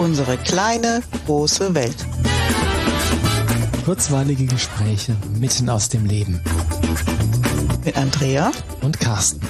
Unsere kleine, große Welt. Kurzweilige Gespräche mitten aus dem Leben. Mit Andrea und Carsten.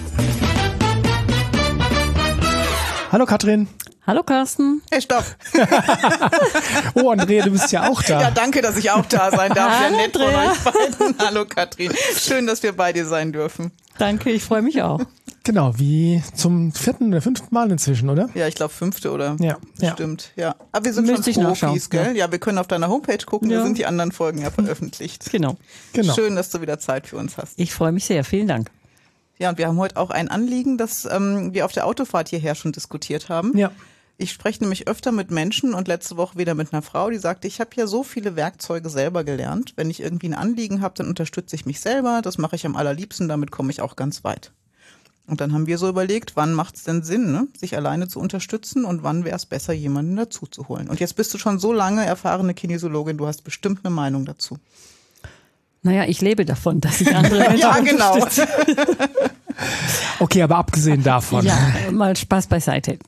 Hallo Katrin. Hallo Carsten. Hey, stopp. oh, Andrea, du bist ja auch da. Ja, danke, dass ich auch da sein darf. Hallo, ja, nett von Andrea. euch beiden. Hallo Katrin. Schön, dass wir bei dir sein dürfen. Danke, ich freue mich auch. Genau, wie zum vierten oder fünften Mal inzwischen, oder? Ja, ich glaube fünfte oder Ja, ja. stimmt. Ja. Aber wir sind Müsste schon Profis, gell? Ja. wir können auf deiner Homepage gucken, da Ja. sind die anderen Folgen ja veröffentlicht. Genau. Genau. Schön, dass du wieder Zeit für uns hast. Ich freue mich sehr. Vielen Dank. Ja, und wir haben heute auch ein Anliegen, das ähm, wir auf der Autofahrt hierher schon diskutiert haben. Ja. Ich spreche nämlich öfter mit Menschen und letzte Woche wieder mit einer Frau, die sagte, ich habe ja so viele Werkzeuge selber gelernt. Wenn ich irgendwie ein Anliegen habe, dann unterstütze ich mich selber. Das mache ich am allerliebsten, damit komme ich auch ganz weit. Und dann haben wir so überlegt, wann macht es denn Sinn, ne, sich alleine zu unterstützen und wann wäre es besser, jemanden dazu zu holen. Und jetzt bist du schon so lange erfahrene Kinesiologin, du hast bestimmt eine Meinung dazu. Naja, ich lebe davon, dass ich andere Menschen Ja, genau. unterstütze. Okay, aber abgesehen davon. Ja, mal Spaß beiseite.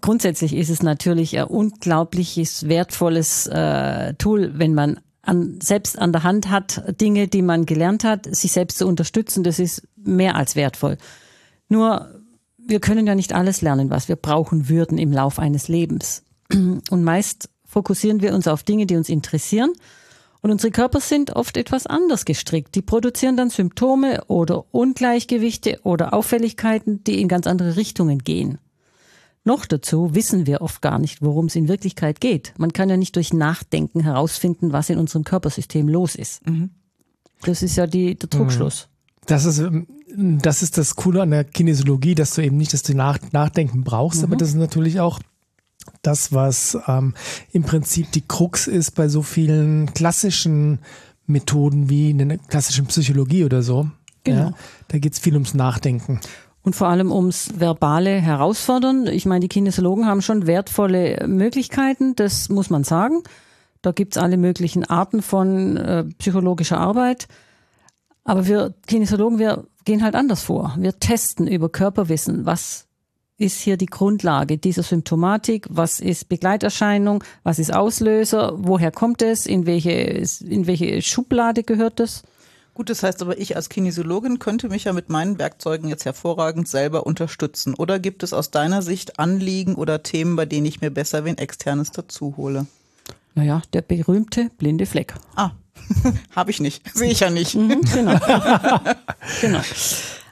Grundsätzlich ist es natürlich ein unglaubliches, wertvolles äh, Tool, wenn man an, selbst an der Hand hat, Dinge, die man gelernt hat, sich selbst zu unterstützen. Das ist mehr als wertvoll. Nur, wir können ja nicht alles lernen, was wir brauchen würden im Lauf eines Lebens. Und meist fokussieren wir uns auf Dinge, die uns interessieren. Und unsere Körper sind oft etwas anders gestrickt. Die produzieren dann Symptome oder Ungleichgewichte oder Auffälligkeiten, die in ganz andere Richtungen gehen. Noch dazu wissen wir oft gar nicht, worum es in Wirklichkeit geht. Man kann ja nicht durch Nachdenken herausfinden, was in unserem Körpersystem los ist. Das ist ja die, der Trugschluss. Das ist, ähm, das ist das Coole an der Kinesiologie, dass du eben nicht, dass du nach, Nachdenken brauchst, aber das ist natürlich auch das, was ähm, im Prinzip die Krux ist bei so vielen klassischen Methoden wie in der klassischen Psychologie oder so. Genau. Ja, da geht's viel ums Nachdenken. Und vor allem ums verbale Herausfordern. Ich meine, die Kinesiologen haben schon wertvolle Möglichkeiten, das muss man sagen. Da gibt's alle möglichen Arten von äh, psychologischer Arbeit. Aber wir Kinesiologen, wir gehen halt anders vor. Wir testen über Körperwissen, was ist hier die Grundlage dieser Symptomatik, was ist Begleiterscheinung, was ist Auslöser, woher kommt es, in welche, in welche Schublade gehört es. Gut, das heißt aber, ich als Kinesiologin könnte mich ja mit meinen Werkzeugen jetzt hervorragend selber unterstützen. Oder gibt es aus deiner Sicht Anliegen oder Themen, bei denen ich mir besser wen externes dazu hole? Naja, der berühmte blinde Fleck. Ah, habe ich nicht. Sehe ich ja nicht. Mhm, genau. genau.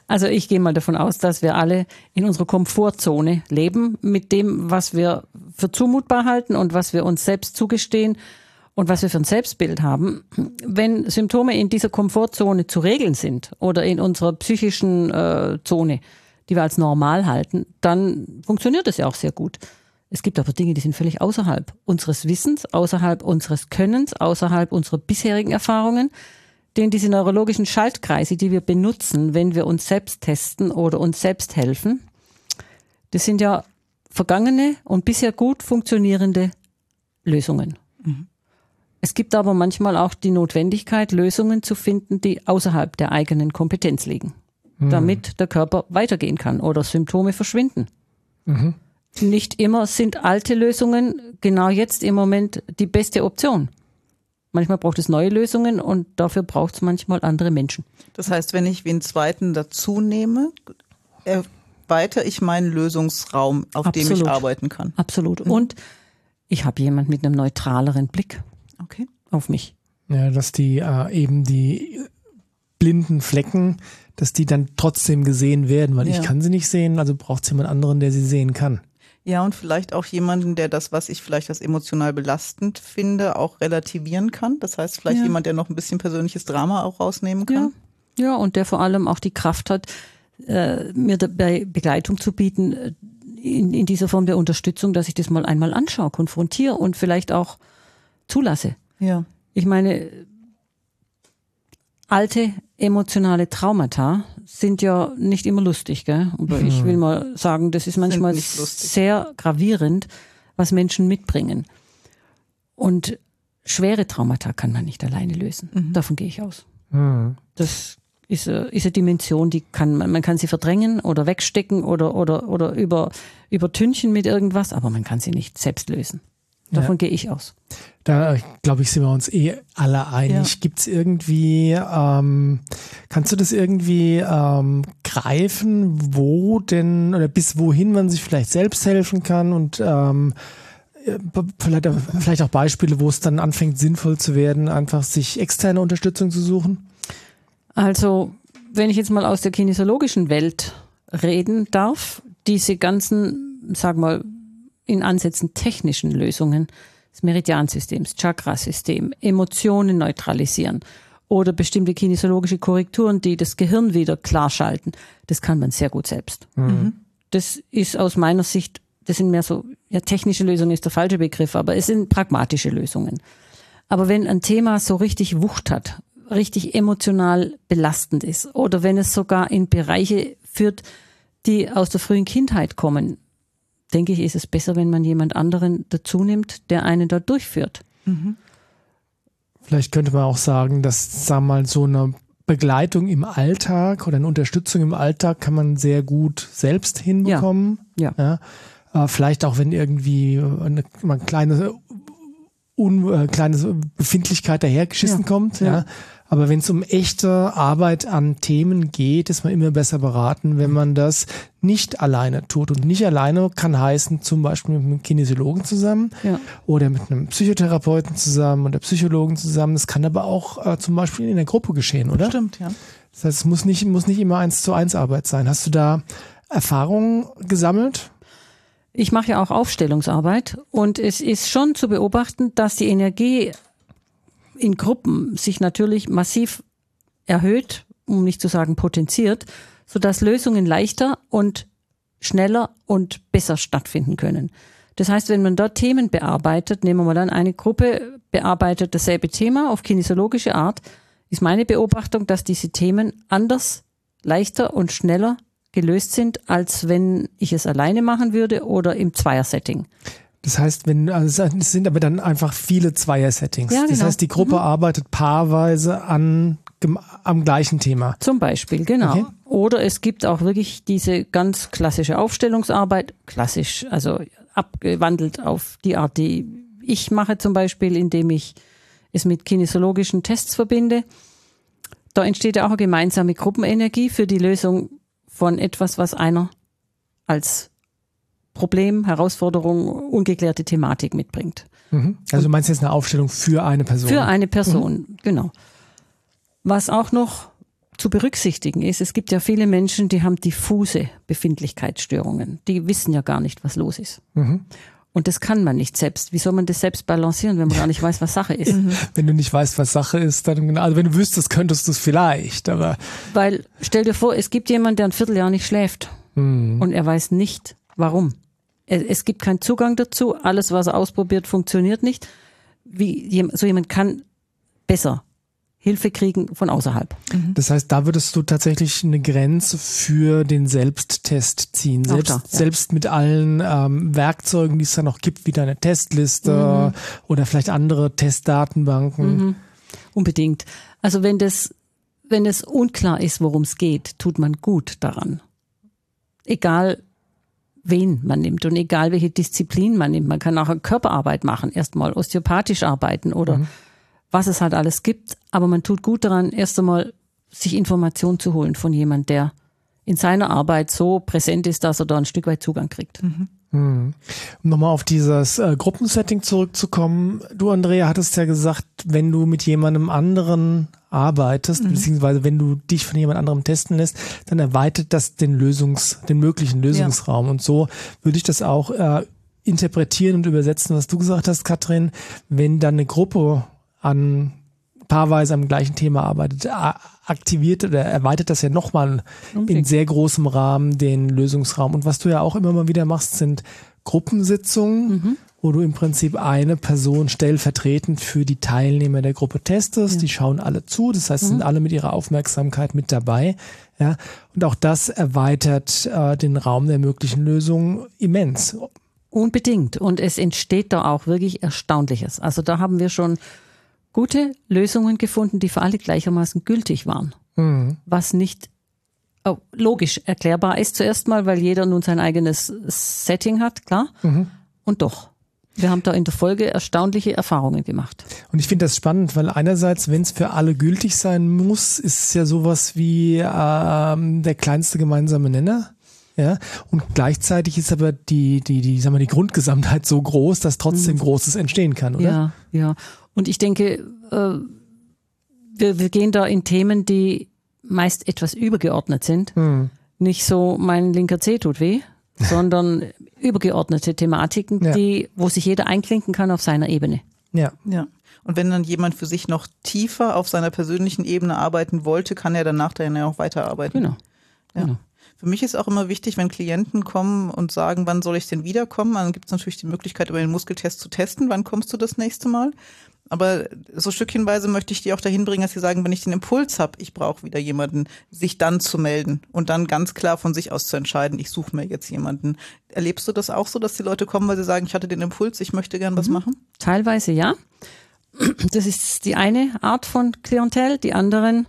Also ich gehe mal davon aus, dass wir alle in unserer Komfortzone leben mit dem, was wir für zumutbar halten und was wir uns selbst zugestehen und was wir für ein Selbstbild haben. Wenn Symptome in dieser Komfortzone zu regeln sind oder in unserer psychischen äh, Zone, die wir als normal halten, dann funktioniert das ja auch sehr gut. Es gibt aber Dinge, die sind völlig außerhalb unseres Wissens, außerhalb unseres Könnens, außerhalb unserer bisherigen Erfahrungen. Denn diese neurologischen Schaltkreise, die wir benutzen, wenn wir uns selbst testen oder uns selbst helfen, das sind ja vergangene und bisher gut funktionierende Lösungen. Es gibt aber manchmal auch die Notwendigkeit, Lösungen zu finden, die außerhalb der eigenen Kompetenz liegen, damit der Körper weitergehen kann oder Symptome verschwinden. Nicht immer sind alte Lösungen genau jetzt im Moment die beste Option. Manchmal braucht es neue Lösungen und dafür braucht es manchmal andere Menschen. Das heißt, wenn ich wen zweiten dazu nehme, erweitere ich meinen Lösungsraum, auf dem ich Absolut. arbeiten kann. Absolut. Und ich habe jemand mit einem neutraleren Blick Okay. auf mich. Ja, dass die äh, eben die blinden Flecken, dass die dann trotzdem gesehen werden, weil Ja. ich kann sie nicht sehen, also braucht es jemand anderen, der sie sehen kann. Ja, und vielleicht auch jemanden, der das, was ich vielleicht als emotional belastend finde, auch relativieren kann. Das heißt, vielleicht Ja. jemand, der noch ein bisschen persönliches Drama auch rausnehmen Ja. kann. ja, und der vor allem auch die Kraft hat, äh, mir dabei Begleitung zu bieten äh, in, in dieser Form der Unterstützung, dass ich das mal einmal anschaue, konfrontiere und vielleicht auch zulasse. Ja. Ich meine, alte emotionale Traumata sind ja nicht immer lustig, gell? Aber ich will mal sagen, das ist manchmal sehr gravierend, was Menschen mitbringen. Und schwere Traumata kann man nicht alleine lösen. Davon gehe ich aus. Das ist, eine, ist eine Dimension, die kann man, man kann sie verdrängen oder wegstecken oder, oder, oder über, übertünchen mit irgendwas, aber man kann sie nicht selbst lösen. Davon ja. gehe ich aus. Da glaube ich, sind wir uns eh alle einig. Ja. Gibt es irgendwie, ähm, kannst du das irgendwie ähm, greifen, wo denn oder bis wohin man sich vielleicht selbst helfen kann und ähm, äh, vielleicht, vielleicht auch Beispiele, wo es dann anfängt sinnvoll zu werden, einfach sich externe Unterstützung zu suchen? Also, wenn ich jetzt mal aus der kinesiologischen Welt reden darf, diese ganzen, sag mal, in Ansätzen technischen Lösungen des Meridiansystems, Chakrasystem, Emotionen neutralisieren oder bestimmte kinesiologische Korrekturen, die das Gehirn wieder klarschalten, das kann man sehr gut selbst. Mhm. Das ist aus meiner Sicht, das sind mehr so, ja, technische Lösungen ist der falsche Begriff, aber es sind pragmatische Lösungen. Aber wenn ein Thema so richtig Wucht hat, richtig emotional belastend ist oder wenn es sogar in Bereiche führt, die aus der frühen Kindheit kommen, denke ich, ist es besser, wenn man jemand anderen dazu nimmt, der einen dort durchführt. Mhm. Vielleicht könnte man auch sagen, dass, sagen wir mal, so eine Begleitung im Alltag oder eine Unterstützung im Alltag kann man sehr gut selbst hinbekommen. Ja. ja. ja. Äh, vielleicht auch, wenn irgendwie eine, eine kleine, un, äh, kleine Befindlichkeit dahergeschissen ja. kommt. Ja. Aber wenn es um echte Arbeit an Themen geht, ist man immer besser beraten, wenn man das nicht alleine tut. Und nicht alleine kann heißen, zum Beispiel mit einem Kinesiologen zusammen ja. oder mit einem Psychotherapeuten zusammen oder Psychologen zusammen. Das kann aber auch äh, zum Beispiel in der Gruppe geschehen, oder? Stimmt, ja. Das heißt, es muss nicht, muss nicht immer eins zu eins Arbeit sein. Hast du da Erfahrungen gesammelt? Ich mache ja auch Aufstellungsarbeit und es ist schon zu beobachten, dass die Energie in Gruppen sich natürlich massiv erhöht, um nicht zu sagen potenziert, sodass Lösungen leichter und schneller und besser stattfinden können. Das heißt, wenn man dort Themen bearbeitet, nehmen wir mal an, eine Gruppe bearbeitet dasselbe Thema auf kinesiologische Art, ist meine Beobachtung, dass diese Themen anders, leichter und schneller gelöst sind, als wenn ich es alleine machen würde oder im Zweiersetting. Das heißt, wenn also es sind aber dann einfach viele Zweier-Settings. Ja, genau. Das heißt, die Gruppe mhm. arbeitet paarweise an am gleichen Thema. Zum Beispiel, genau. Okay. Oder es gibt auch wirklich diese ganz klassische Aufstellungsarbeit, klassisch, also abgewandelt auf die Art, die ich mache zum Beispiel, indem ich es mit kinesiologischen Tests verbinde. Da entsteht ja auch eine gemeinsame Gruppenenergie für die Lösung von etwas, was einer als Problem, Herausforderung, ungeklärte Thematik mitbringt. Mhm. Also du meinst jetzt eine Aufstellung für eine Person? Für eine Person, mhm. genau. Was auch noch zu berücksichtigen ist, es gibt ja viele Menschen, die haben diffuse Befindlichkeitsstörungen. Die wissen ja gar nicht, was los ist. Mhm. Und das kann man nicht selbst. Wie soll man das selbst balancieren, wenn man gar nicht weiß, was Sache ist? Mhm. Wenn du nicht weißt, was Sache ist, dann, genau, also wenn du wüsstest, könntest du es vielleicht, aber. Weil, stell dir vor, es gibt jemanden, der ein Vierteljahr nicht schläft. Mhm. Und er weiß nicht, warum es gibt keinen Zugang dazu. Alles, was er ausprobiert, funktioniert nicht. Wie so jemand kann besser Hilfe kriegen von außerhalb. Mhm. Das heißt, da würdest du tatsächlich eine Grenze für den Selbsttest ziehen. Selbst, da, ja. selbst mit allen ähm, Werkzeugen, die es da noch gibt, wie deine Testliste mhm. oder vielleicht andere Testdatenbanken. Mhm. Unbedingt. Also wenn das, wenn es unklar ist, worum es geht, tut man gut daran. Egal wen man nimmt und egal welche Disziplin man nimmt. Man kann auch Körperarbeit machen, erstmal osteopathisch arbeiten oder mhm. was es halt alles gibt. Aber man tut gut daran, erst einmal sich Informationen zu holen von jemand, der in seiner Arbeit so präsent ist, dass er da ein Stück weit Zugang kriegt. Mhm. Um nochmal auf dieses äh, Gruppensetting zurückzukommen. Du, Andrea, hattest ja gesagt, wenn du mit jemandem anderen arbeitest, mhm. beziehungsweise wenn du dich von jemand anderem testen lässt, dann erweitert das den Lösungs, den möglichen Lösungsraum. Ja. Und so würde ich das auch äh, interpretieren und übersetzen, was du gesagt hast, Katrin. Wenn dann eine Gruppe an paarweise am gleichen Thema arbeitet, aktiviert oder erweitert das ja nochmal in sehr großem Rahmen den Lösungsraum. Und was du ja auch immer mal wieder machst, sind Gruppensitzungen, mhm. wo du im Prinzip eine Person stellvertretend für die Teilnehmer der Gruppe testest. Ja. Die schauen alle zu, das heißt, mhm. sind alle mit ihrer Aufmerksamkeit mit dabei. Ja, und auch das erweitert äh, den Raum der möglichen Lösungen immens. Unbedingt. Und es entsteht da auch wirklich Erstaunliches. Also da haben wir schon gute Lösungen gefunden, die für alle gleichermaßen gültig waren. mhm. was nicht oh, logisch erklärbar ist zuerst mal, weil jeder nun sein eigenes Setting hat, klar. Mhm. Und doch. Wir haben da in der Folge erstaunliche Erfahrungen gemacht. Und ich finde das spannend, weil einerseits, wenn es für alle gültig sein muss, ist es ja sowas wie ähm, der kleinste gemeinsame Nenner. Ja, und gleichzeitig ist aber die, die, die, sagen wir, die Grundgesamtheit so groß, dass trotzdem mhm. Großes entstehen kann, oder? Ja, ja. Und ich denke, äh, wir, wir gehen da in Themen, die meist etwas übergeordnet sind. Mhm. Nicht so, mein linker Zeh tut weh, sondern übergeordnete Thematiken, ja. die, wo sich jeder einklinken kann auf seiner Ebene. Ja. Ja. Und wenn dann jemand für sich noch tiefer auf seiner persönlichen Ebene arbeiten wollte, kann er danach dann ja auch weiterarbeiten. Genau. Ja. genau. Für mich ist auch immer wichtig, wenn Klienten kommen und sagen, wann soll ich denn wiederkommen, dann gibt es natürlich die Möglichkeit, über den Muskeltest zu testen, wann kommst du das nächste Mal. Aber so stückchenweise möchte ich die auch dahin bringen, dass sie sagen, wenn ich den Impuls habe, ich brauche wieder jemanden, sich dann zu melden und dann ganz klar von sich aus zu entscheiden, ich suche mir jetzt jemanden. Erlebst du das auch so, dass die Leute kommen, weil sie sagen, ich hatte den Impuls, ich möchte gern was mhm. machen? Teilweise ja. Das ist die eine Art von Klientel. Die anderen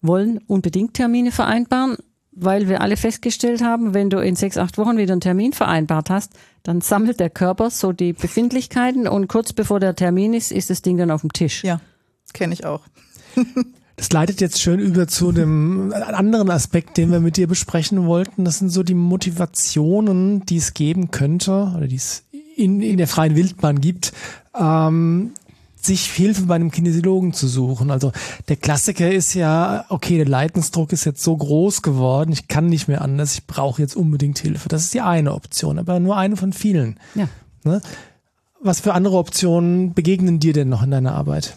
wollen unbedingt Termine vereinbaren, weil wir alle festgestellt haben, wenn du in sechs, acht Wochen wieder einen Termin vereinbart hast, dann sammelt der Körper so die Befindlichkeiten und kurz bevor der Termin ist, ist das Ding dann auf dem Tisch. Ja, kenne ich auch. Das leitet jetzt schön über zu dem anderen Aspekt, den wir mit dir besprechen wollten. Das sind so die Motivationen, die es geben könnte oder die es in, in der freien Wildbahn gibt, ähm, sich Hilfe bei einem Kinesiologen zu suchen. Also der Klassiker ist ja, okay, der Leidensdruck ist jetzt so groß geworden, ich kann nicht mehr anders, ich brauche jetzt unbedingt Hilfe. Das ist die eine Option, aber nur eine von vielen. Ja. Ne? Was für andere Optionen begegnen dir denn noch in deiner Arbeit?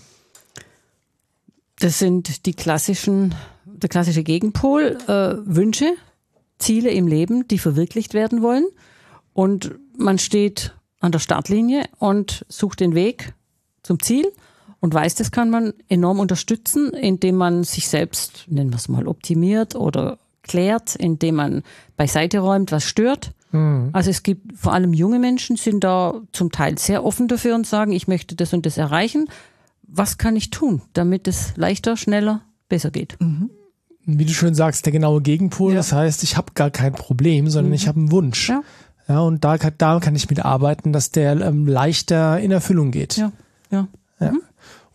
Das sind die klassischen, der klassische Gegenpol, äh, Wünsche, Ziele im Leben, die verwirklicht werden wollen. Und man steht an der Startlinie und sucht den Weg zum Ziel und weiß, das kann man enorm unterstützen, indem man sich selbst, nennen wir es mal, optimiert oder klärt, indem man beiseite räumt, was stört. Mhm. Also es gibt vor allem junge Menschen, sind da zum Teil sehr offen dafür und sagen, ich möchte das und das erreichen. Was kann ich tun, damit es leichter, schneller, besser geht? Mhm. Wie du schön sagst, der genaue Gegenpol. Ja. Das heißt, ich habe gar kein Problem, sondern mhm. ich habe einen Wunsch. Ja. ja und da, da kann ich mitarbeiten, dass der ähm, leichter in Erfüllung geht. Ja. Ja. ja. Mhm.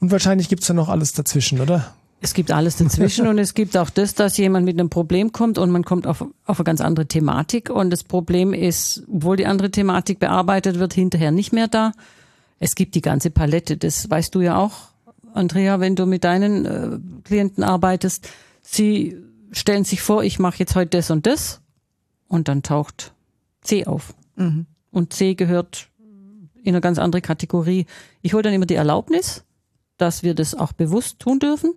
Und wahrscheinlich gibt's da noch alles dazwischen, oder? Es gibt alles dazwischen und es gibt auch das, dass jemand mit einem Problem kommt und man kommt auf, auf eine ganz andere Thematik und das Problem ist, obwohl die andere Thematik bearbeitet wird, hinterher nicht mehr da. Es gibt die ganze Palette, das weißt du ja auch, Andrea, wenn du mit deinen äh, Klienten arbeitest. Sie stellen sich vor, ich mache jetzt heute das und das und dann taucht C auf. Mhm. Und C gehört in eine ganz andere Kategorie. Ich hole dann immer die Erlaubnis, dass wir das auch bewusst tun dürfen.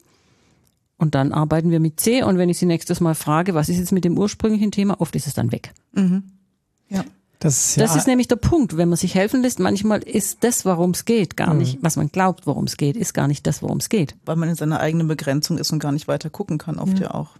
Und dann arbeiten wir mit C. Und wenn ich sie nächstes Mal frage, was ist jetzt mit dem ursprünglichen Thema, oft ist es dann weg. Mhm. Ja. Das, ist, ja das ist nämlich der Punkt, wenn man sich helfen lässt. Manchmal ist das, worum es geht, gar mhm. nicht, was man glaubt, worum es geht, ist gar nicht das, worum es geht. Weil man in seiner eigenen Begrenzung ist und gar nicht weiter gucken kann, oft ja, ja auch.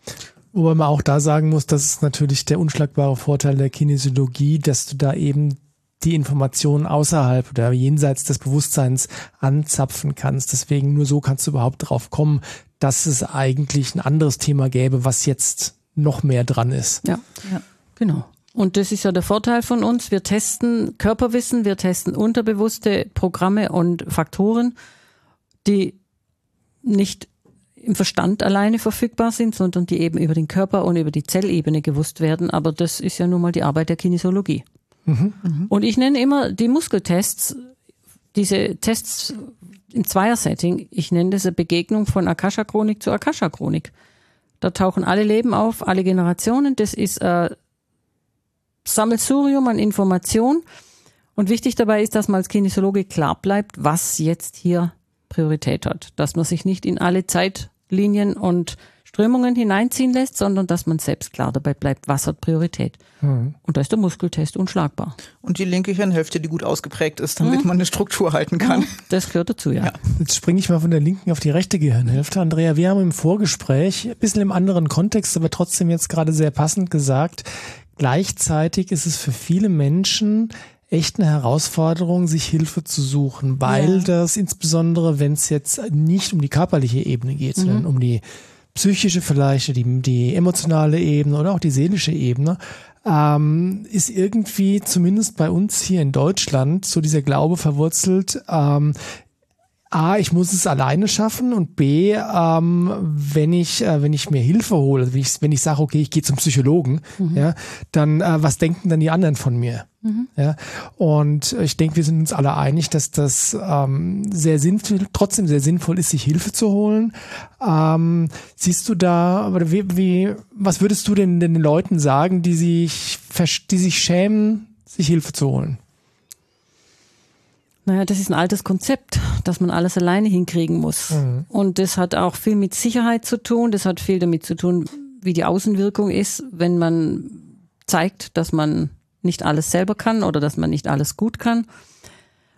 Wobei man auch da sagen muss, das ist natürlich der unschlagbare Vorteil der Kinesiologie, dass du da eben die Informationen außerhalb oder jenseits des Bewusstseins anzapfen kannst. Deswegen nur so kannst du überhaupt drauf kommen, dass es eigentlich ein anderes Thema gäbe, was jetzt noch mehr dran ist. Ja, ja, genau. Und das ist ja der Vorteil von uns. Wir testen Körperwissen, wir testen unterbewusste Programme und Faktoren, die nicht im Verstand alleine verfügbar sind, sondern die eben über den Körper und über die Zellebene gewusst werden. Aber das ist ja nun mal die Arbeit der Kinesiologie. Mhm. Und ich nenne immer die Muskeltests, diese Tests im Zweier-Setting, ich nenne das eine Begegnung von Akasha-Chronik zu Akasha-Chronik. Da tauchen alle Leben auf, alle Generationen. Das ist ein Sammelsurium an Informationen. Und wichtig dabei ist, dass man als Kinesiologe klar bleibt, was jetzt hier Priorität hat. Dass man sich nicht in alle Zeitlinien und Strömungen hineinziehen lässt, sondern dass man selbst klar dabei bleibt, was hat Priorität. Mhm. Und da ist der Muskeltest unschlagbar. Und die linke Hirnhälfte, die gut ausgeprägt ist, damit mhm. man eine Struktur halten kann. Das gehört dazu, ja. ja. Jetzt springe ich mal von der linken auf die rechte Gehirnhälfte. Andrea, wir haben im Vorgespräch, ein bisschen im anderen Kontext, aber trotzdem jetzt gerade sehr passend gesagt, gleichzeitig ist es für viele Menschen echt eine Herausforderung, sich Hilfe zu suchen, weil ja. das insbesondere, wenn es jetzt nicht um die körperliche Ebene geht, mhm. sondern um die psychische vielleicht, die, die emotionale Ebene oder auch die seelische Ebene, ähm, ist irgendwie zumindest bei uns hier in Deutschland so dieser Glaube verwurzelt, ähm, A, ich muss es alleine schaffen und B, ähm, wenn ich äh, wenn ich mir Hilfe hole, wenn ich wenn ich sage, okay, ich gehe zum Psychologen, mhm. ja, dann äh, was denken dann die anderen von mir? Mhm. Ja, und ich denke, wir sind uns alle einig, dass das ähm, sehr sinnvoll, trotzdem sehr sinnvoll ist, sich Hilfe zu holen. Ähm, siehst du da, wie, wie, was würdest du denn den Leuten sagen, die sich, die sich schämen, sich Hilfe zu holen? Naja, das ist ein altes Konzept, dass man alles alleine hinkriegen muss. Mhm. Und das hat auch viel mit Sicherheit zu tun. Das hat viel damit zu tun, wie die Außenwirkung ist, wenn man zeigt, dass man nicht alles selber kann oder dass man nicht alles gut kann.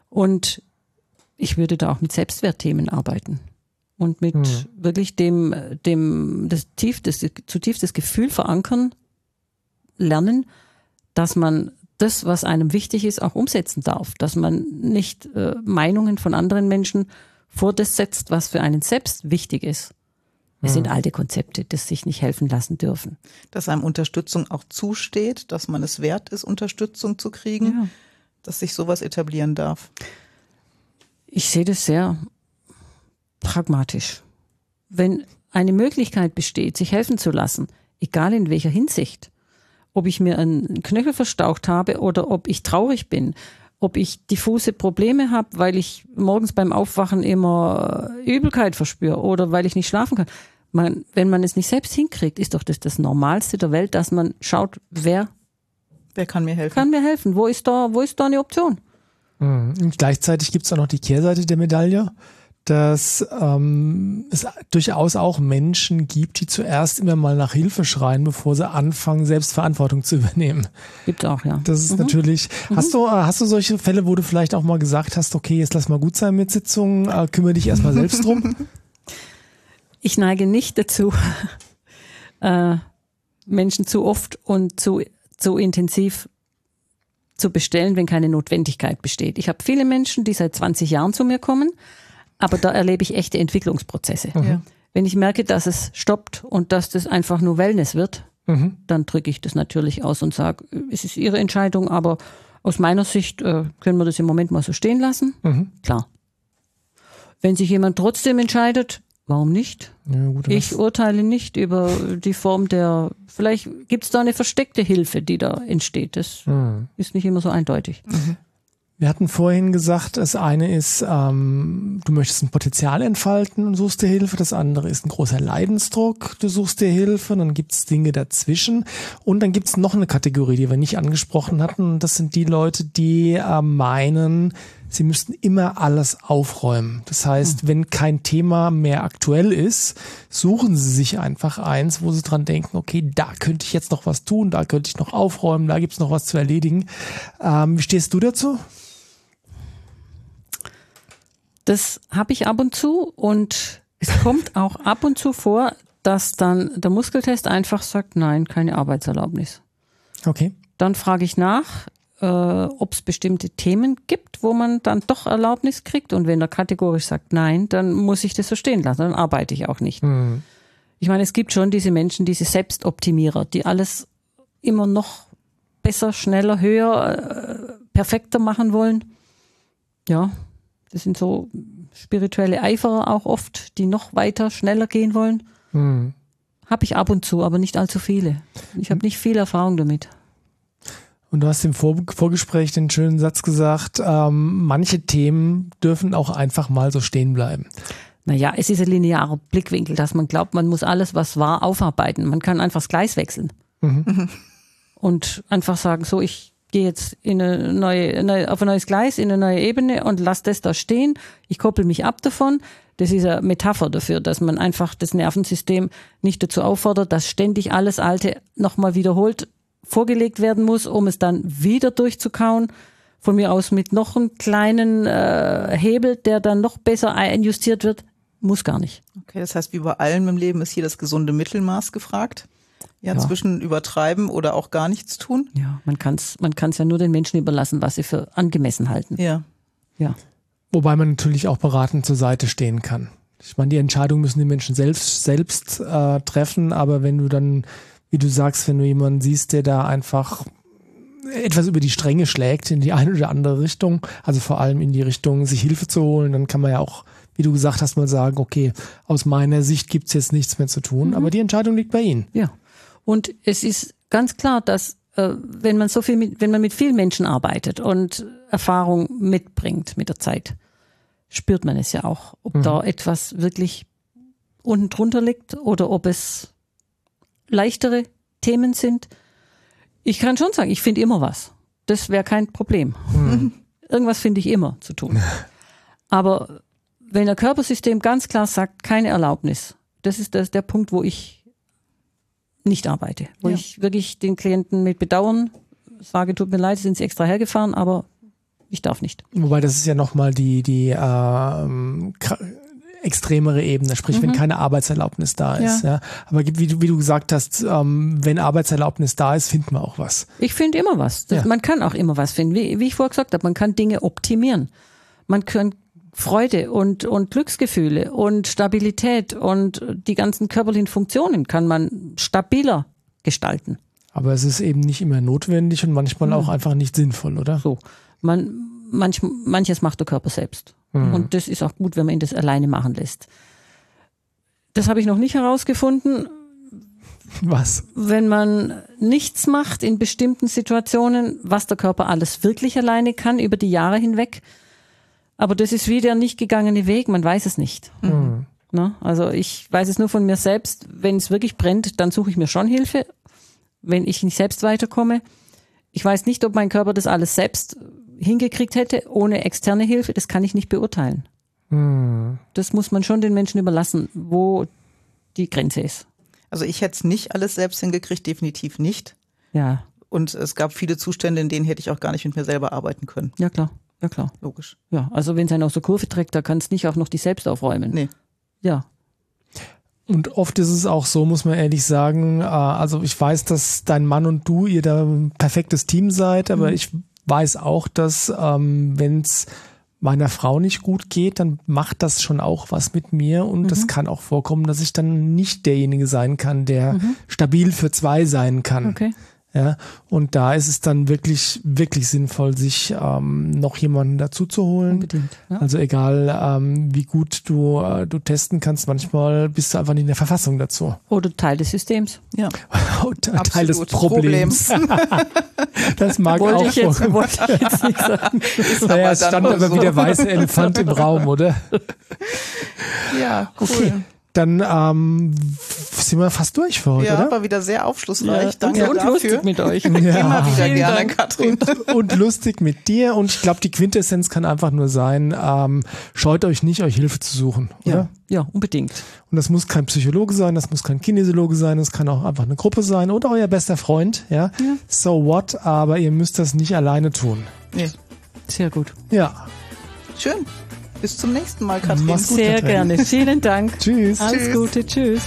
Und ich würde da auch mit Selbstwertthemen arbeiten und mit mhm. wirklich dem, dem, das tief, das zutiefst das Gefühl verankern, lernen, dass man das, was einem wichtig ist, auch umsetzen darf. Dass man nicht äh, Meinungen von anderen Menschen vor das setzt, was für einen selbst wichtig ist. Es sind hm. alte Konzepte, das sich nicht helfen lassen dürfen. Dass einem Unterstützung auch zusteht, dass man es wert ist, Unterstützung zu kriegen, ja. dass sich sowas etablieren darf. Ich sehe das sehr pragmatisch. Wenn eine Möglichkeit besteht, sich helfen zu lassen, egal in welcher Hinsicht, ob ich mir einen Knöchel verstaucht habe oder ob ich traurig bin, ob ich diffuse Probleme habe, weil ich morgens beim Aufwachen immer Übelkeit verspüre oder weil ich nicht schlafen kann. Man, wenn man es nicht selbst hinkriegt, ist doch das das Normalste der Welt, dass man schaut, wer, wer kann mir helfen. Kann mir helfen. Wo ist da, wo ist da eine Option? Mhm. Und gleichzeitig gibt es auch noch die Kehrseite der Medaille dass ähm, es durchaus auch Menschen gibt, die zuerst immer mal nach Hilfe schreien, bevor sie anfangen, selbst Verantwortung zu übernehmen. Gibt auch, ja. Das ist mhm. natürlich. Mhm. Hast du, äh, hast du solche Fälle, wo du vielleicht auch mal gesagt hast, okay, jetzt lass mal gut sein mit Sitzungen, äh, kümmere dich erstmal selbst drum? Ich neige nicht dazu, äh, Menschen zu oft und zu, zu intensiv zu bestellen, wenn keine Notwendigkeit besteht. Ich habe viele Menschen, die seit 20 Jahren zu mir kommen, aber da erlebe ich echte Entwicklungsprozesse. Mhm. Wenn ich merke, dass es stoppt und dass das einfach nur Wellness wird, mhm. dann drücke ich das natürlich aus und sage, es ist Ihre Entscheidung, aber aus meiner Sicht äh, können wir das im Moment mal so stehen lassen. Mhm. Klar. Wenn sich jemand trotzdem entscheidet, warum nicht? Ja, gut, ich urteile nicht über die Form der, vielleicht gibt es da eine versteckte Hilfe, die da entsteht. Das mhm. ist nicht immer so eindeutig. Wir hatten vorhin gesagt, das eine ist, ähm, du möchtest ein Potenzial entfalten und suchst dir Hilfe. Das andere ist ein großer Leidensdruck, du suchst dir Hilfe. Dann gibt's Dinge dazwischen. Und dann gibt's noch eine Kategorie, die wir nicht angesprochen hatten. Das sind die Leute, die äh, meinen, sie müssten immer alles aufräumen. Das heißt, hm. wenn kein Thema mehr aktuell ist, suchen sie sich einfach eins, wo sie dran denken, okay, da könnte ich jetzt noch was tun, da könnte ich noch aufräumen, da gibt's noch was zu erledigen. Ähm, wie stehst du dazu? Das habe ich ab und zu und es kommt auch ab und zu vor, dass dann der Muskeltest einfach sagt, nein, keine Arbeitserlaubnis. Okay. Dann frage ich nach, äh, ob es bestimmte Themen gibt, wo man dann doch Erlaubnis kriegt. Und wenn er kategorisch sagt nein, dann muss ich das so stehen lassen. Dann arbeite ich auch nicht. Mhm. Ich meine, es gibt schon diese Menschen, diese Selbstoptimierer, die alles immer noch besser, schneller, höher, äh, perfekter machen wollen. Ja, das sind so spirituelle Eiferer auch oft, die noch weiter, schneller gehen wollen. Mhm. Habe ich ab und zu, aber nicht allzu viele. Ich habe nicht viel Erfahrung damit. Und du hast im Vor Vorgespräch den schönen Satz gesagt, ähm, manche Themen dürfen auch einfach mal so stehen bleiben. Naja, es ist ein linearer Blickwinkel, dass man glaubt, man muss alles, was war, aufarbeiten. Man kann einfach das Gleis wechseln. Mhm. Und einfach sagen, so, ich gehe jetzt in eine neue, auf ein neues Gleis, in eine neue Ebene und lasse das da stehen. Ich koppel mich ab davon. Das ist eine Metapher dafür, dass man einfach das Nervensystem nicht dazu auffordert, dass ständig alles Alte nochmal wiederholt vorgelegt werden muss, um es dann wieder durchzukauen. Von mir aus mit noch einem kleinen äh, Hebel, der dann noch besser einjustiert wird. Muss gar nicht. Okay, das heißt, wie bei allem im Leben ist hier das gesunde Mittelmaß gefragt. Ja, ja, zwischen übertreiben oder auch gar nichts tun. Ja, man kann es man kann's ja nur den Menschen überlassen, was sie für angemessen halten. Ja. Ja. Wobei man natürlich auch beratend zur Seite stehen kann. Ich meine, die Entscheidung müssen die Menschen selbst, selbst äh, treffen, aber wenn du dann, wie du sagst, wenn du jemanden siehst, der da einfach etwas über die Stränge schlägt in die eine oder andere Richtung, also vor allem in die Richtung, sich Hilfe zu holen, dann kann man ja auch, wie du gesagt hast, mal sagen, okay, aus meiner Sicht gibt's jetzt nichts mehr zu tun, mhm. aber die Entscheidung liegt bei Ihnen. Ja. Und es ist ganz klar, dass äh, wenn man so viel mit, wenn man mit vielen Menschen arbeitet und Erfahrung mitbringt mit der Zeit, spürt man es ja auch, ob mhm. da etwas wirklich unten drunter liegt oder ob es leichtere Themen sind. Ich kann schon sagen, ich finde immer was. Das wäre kein Problem. Mhm. Irgendwas finde ich immer zu tun. Aber wenn der Körpersystem ganz klar sagt, keine Erlaubnis, das ist das, der Punkt, wo ich nicht arbeite. Wo ja. ich wirklich den Klienten mit Bedauern sage, tut mir leid, sind sie extra hergefahren, aber ich darf nicht. Wobei das ist ja nochmal die, die äh, extremere Ebene, sprich, mhm. wenn keine Arbeitserlaubnis da ist. Ja. ja. Aber wie du, wie du gesagt hast, ähm, wenn Arbeitserlaubnis da ist, finden wir auch was. Ich finde immer was. Das, ja. Man kann auch immer was finden. Wie, wie ich vorher gesagt habe, man kann Dinge optimieren. Man kann Freude und, und Glücksgefühle und Stabilität und die ganzen körperlichen Funktionen kann man stabiler gestalten. Aber es ist eben nicht immer notwendig und manchmal mhm. auch einfach nicht sinnvoll, oder? So. Man, manch, manches macht der Körper selbst. Mhm. Und das ist auch gut, wenn man ihn das alleine machen lässt. Das habe ich noch nicht herausgefunden. Was? Wenn man nichts macht in bestimmten Situationen, was der Körper alles wirklich alleine kann über die Jahre hinweg. Aber das ist wie der nicht gegangene Weg, man weiß es nicht. Mhm. Na, also ich weiß es nur von mir selbst. Wenn es wirklich brennt, dann suche ich mir schon Hilfe, wenn ich nicht selbst weiterkomme. Ich weiß nicht, ob mein Körper das alles selbst hingekriegt hätte, ohne externe Hilfe, das kann ich nicht beurteilen. Hm. Das muss man schon den Menschen überlassen, wo die Grenze ist. Also ich hätte es nicht alles selbst hingekriegt, definitiv nicht. Ja. Und es gab viele Zustände, in denen hätte ich auch gar nicht mit mir selber arbeiten können. Ja, klar. Ja, klar. Logisch. Ja, also wenn es einen aus der Kurve trägt, da kannst nicht auch noch dich selbst aufräumen. Nee. Ja. Und oft ist es auch so, muss man ehrlich sagen, äh, also ich weiß, dass dein Mann und du ihr da ein perfektes Team seid, aber mhm. ich weiß auch, dass ähm, wenn es meiner Frau nicht gut geht, dann macht das schon auch was mit mir und es mhm. kann auch vorkommen, dass ich dann nicht derjenige sein kann, der mhm. stabil für zwei sein kann. Okay. Ja, und da ist es dann wirklich, wirklich sinnvoll, sich ähm, noch jemanden dazu zu holen. Unbedingt, ja. Also egal, ähm, wie gut du, äh, du testen kannst, manchmal bist du einfach nicht in der Verfassung dazu. Oder Teil des Systems. Ja. Oder Teil des Problems. Problems. das mag wollte auch ich jetzt, wollte ich jetzt nicht sagen. naja, es stand aber so. wie der weiße Elefant im Raum, oder? Ja, cool. Okay. Dann ähm, sind wir fast durch für heute, ja, oder? war wieder sehr aufschlussreich. Ja, Danke und dafür. lustig mit euch. Ja. Immer wieder gerne, Dank. Katrin. Und, und, lustig mit dir. Und ich glaube, die Quintessenz kann einfach nur sein, ähm, scheut euch nicht, euch Hilfe zu suchen, oder? Ja, ja, unbedingt. Und das muss kein Psychologe sein, das muss kein Kinesiologe sein, das kann auch einfach eine Gruppe sein oder euer bester Freund, ja. ja. So what, aber ihr müsst das nicht alleine tun. Nee. Sehr gut. Ja. Schön. Bis zum nächsten Mal, Katrin. Sehr Katrin. gerne. Vielen Dank. Tschüss. Alles Tschüss. Gute. Tschüss.